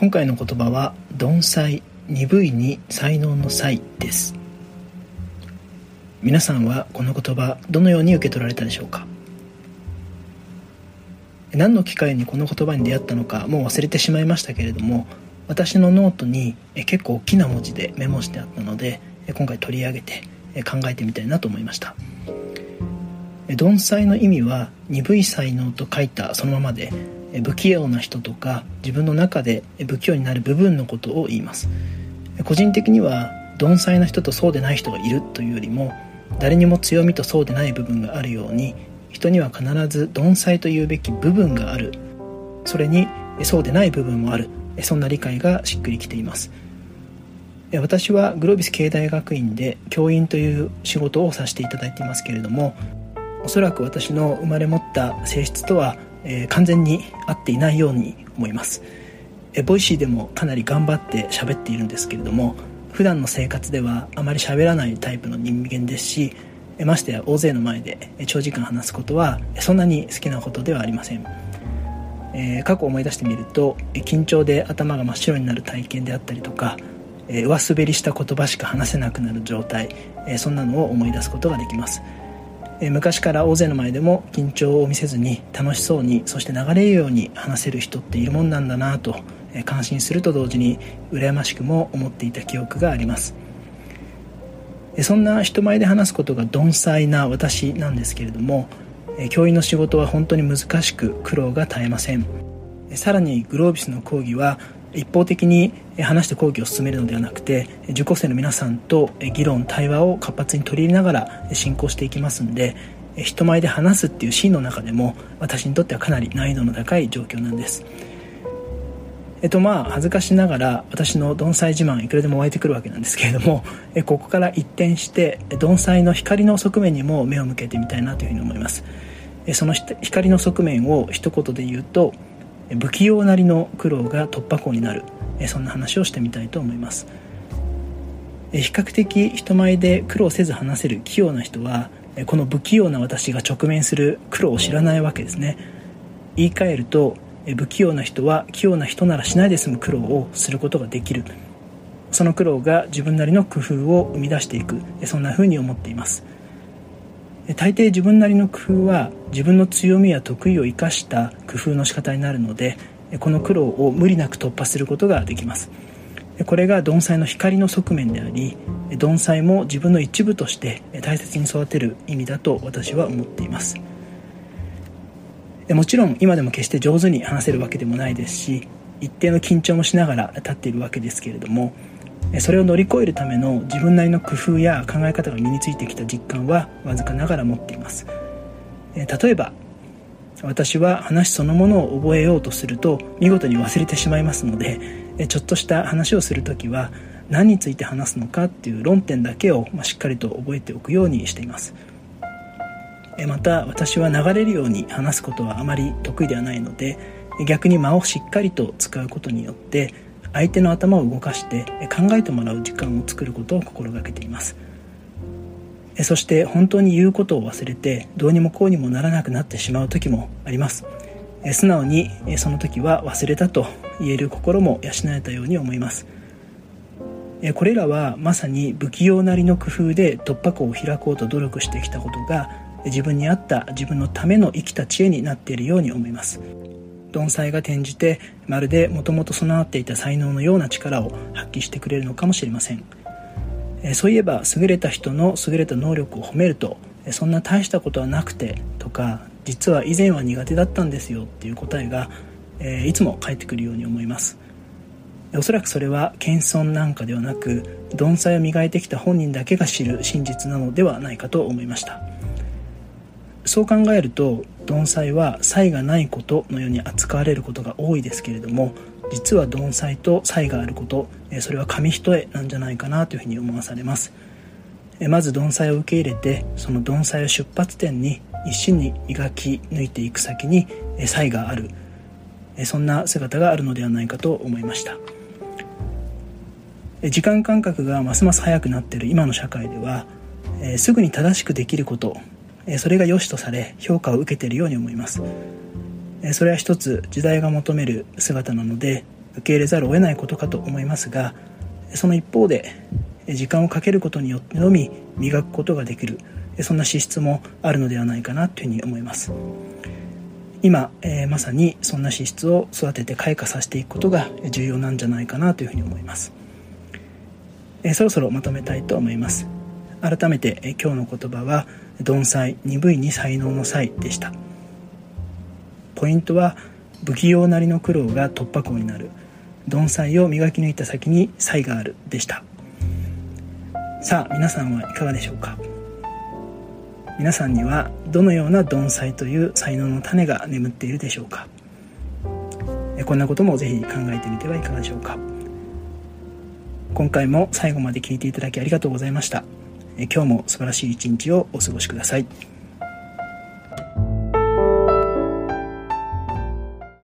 今回の言葉は鈍才鈍いに才能の才です。皆さんはこの言葉どのように受け取られたでしょうか？何の機会にこの言葉に出会ったのかもう忘れてしまいましたけれども私のノートに結構大きな文字でメモしてあったので今回取り上げて考えてみたいなと思いました。鈍才の意味は鈍い才能と書いたそのままで不器用な人とか自分の中で不器用になる部分のことを言います。個人的には鈍才な人とそうでない人がいるというよりも誰にも強みとそうでない部分があるように人には必ず鈍才というべき部分がある。それにそうでない部分もある。そんな理解がしっくりきています。私はグロービス経済学院で教員という仕事をさせていただいていますけれどもおそらく私の生まれ持った性質とはえー、完全に合っていないように思います、えー、ボイシーでもかなり頑張って喋っているんですけれども普段の生活ではあまり喋らないタイプの人間ですしましてや大勢の前で長時間話すことはそんなに好きなことではありません、えー、過去を思い出してみると緊張で頭が真っ白になる体験であったりとか上滑りした言葉しか話せなくなる状態そんなのを思い出すことができます。昔から大勢の前でも緊張を見せずに楽しそうにそして流れるように話せる人っているもんなんだなと感心すると同時に羨ましくも思っていた記憶があります。そんな人前で話すことが鈍才な私なんですけれども教員の仕事は本当に難しく苦労が絶えません。さらにグロービスの講義は一方的に話して講義を進めるのではなくて受講生の皆さんと議論対話を活発に取り入れながら進行していきますんで人前で話すっていうシーンの中でも私にとってはかなり難易度の高い状況なんです。えっとまあ恥ずかしながら私の盆栽自慢いくらでも湧いてくるわけなんですけれどもここから一転して盆栽の光の側面にも目を向けてみたいなというふうに思います。その光の側面を一言で言うと不器用なりの苦労が突破口になる。そんな話をしてみたいと思います。比較的人前で苦労せず話せる器用な人はこの不器用な私が直面する苦労を知らないわけですね。言い換えると不器用な人は器用な人ならしないで済む苦労をすることができる。その苦労が自分なりの工夫を生み出していく。そんな風に思っています。大抵自分なりの工夫は自分の強みや得意を生かした工夫の仕方になるのでこの苦労を無理なく突破することができます。これが盆栽の光の側面であり盆栽も自分の一部として大切に育てる意味だと私は思っています。もちろん今でも決して上手に話せるわけでもないですし一定の緊張もしながら立っているわけですけれどもそれを乗り越えるための自分なりの工夫や考え方が身についてきた実感はわずかながら持っています。例えば私は話そのものを覚えようとすると見事に忘れてしまいますのでちょっとした話をする時は何について話すのかっていう論点だけをしっかりと覚えておくようにしています。また私は流れるように話すことはあまり得意ではないので逆に間をしっかりと使うことによって相手の頭を動かして考えてもらう時間を作ることを心がけています。そして本当に言うことを忘れてどうにもこうにもならなくなってしまう時もあります。素直にその時は忘れたと言える心も養えたように思います。これらはまさに不器用なりの工夫で突破口を開こうと努力してきたことが自分に合った自分のための生きた知恵になっているように思います。盆栽が転じてまるでもともと備わっていた才能のような力を発揮してくれるのかもしれません。そういえば優れた人の優れた能力を褒めるとそんな大したことはなくてとか実は以前は苦手だったんですよっていう答えがいつも返ってくるように思います。おそらくそれは謙遜なんかではなく盆栽を磨いてきた本人だけが知る真実なのではないかと思いました。そう考えると盆栽は才がないことのように扱われることが多いですけれども実は盆栽と才があることそれは紙一重なんじゃないかなというふうに思わされます。まず盆栽を受け入れてその盆栽を出発点に一心に磨き抜いていく先に才がある。そんな姿があるのではないかと思いました。時間感覚がますます早くなっている今の社会ではすぐに正しくできることそれが良しとされ評価を受けているように思います。それは一つ時代が求める姿なので受け入れざるを得ないことかと思いますがその一方で時間をかけることによってのみ磨くことができるそんな資質もあるのではないかなというふうに思います。今、え、まさにそんな資質を育てて開花させていくことが重要なんじゃないかなというふうに思います、え、そろそろまとめたいと思います。改めて、今日の言葉は鈍才鈍いに才能の才でした。ポイントは不器用なりの苦労が突破口になる。鈍才を磨き抜いた先に才があるでした。さあ皆さんはいかがでしょうか？皆さんにはどのような鈍才という才能の種が眠っているでしょうか？こんなこともぜひ考えてみてはいかがでしょうか？今回も最後まで聞いていただきありがとうございました。今日も素晴らしい一日をお過ごしください。